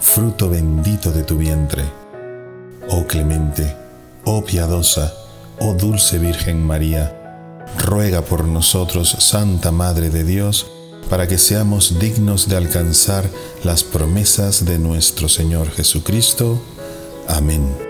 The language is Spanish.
fruto bendito de tu vientre. Oh clemente, oh piadosa, oh dulce Virgen María, ruega por nosotros, Santa Madre de Dios, para que seamos dignos de alcanzar las promesas de nuestro Señor Jesucristo. Amén.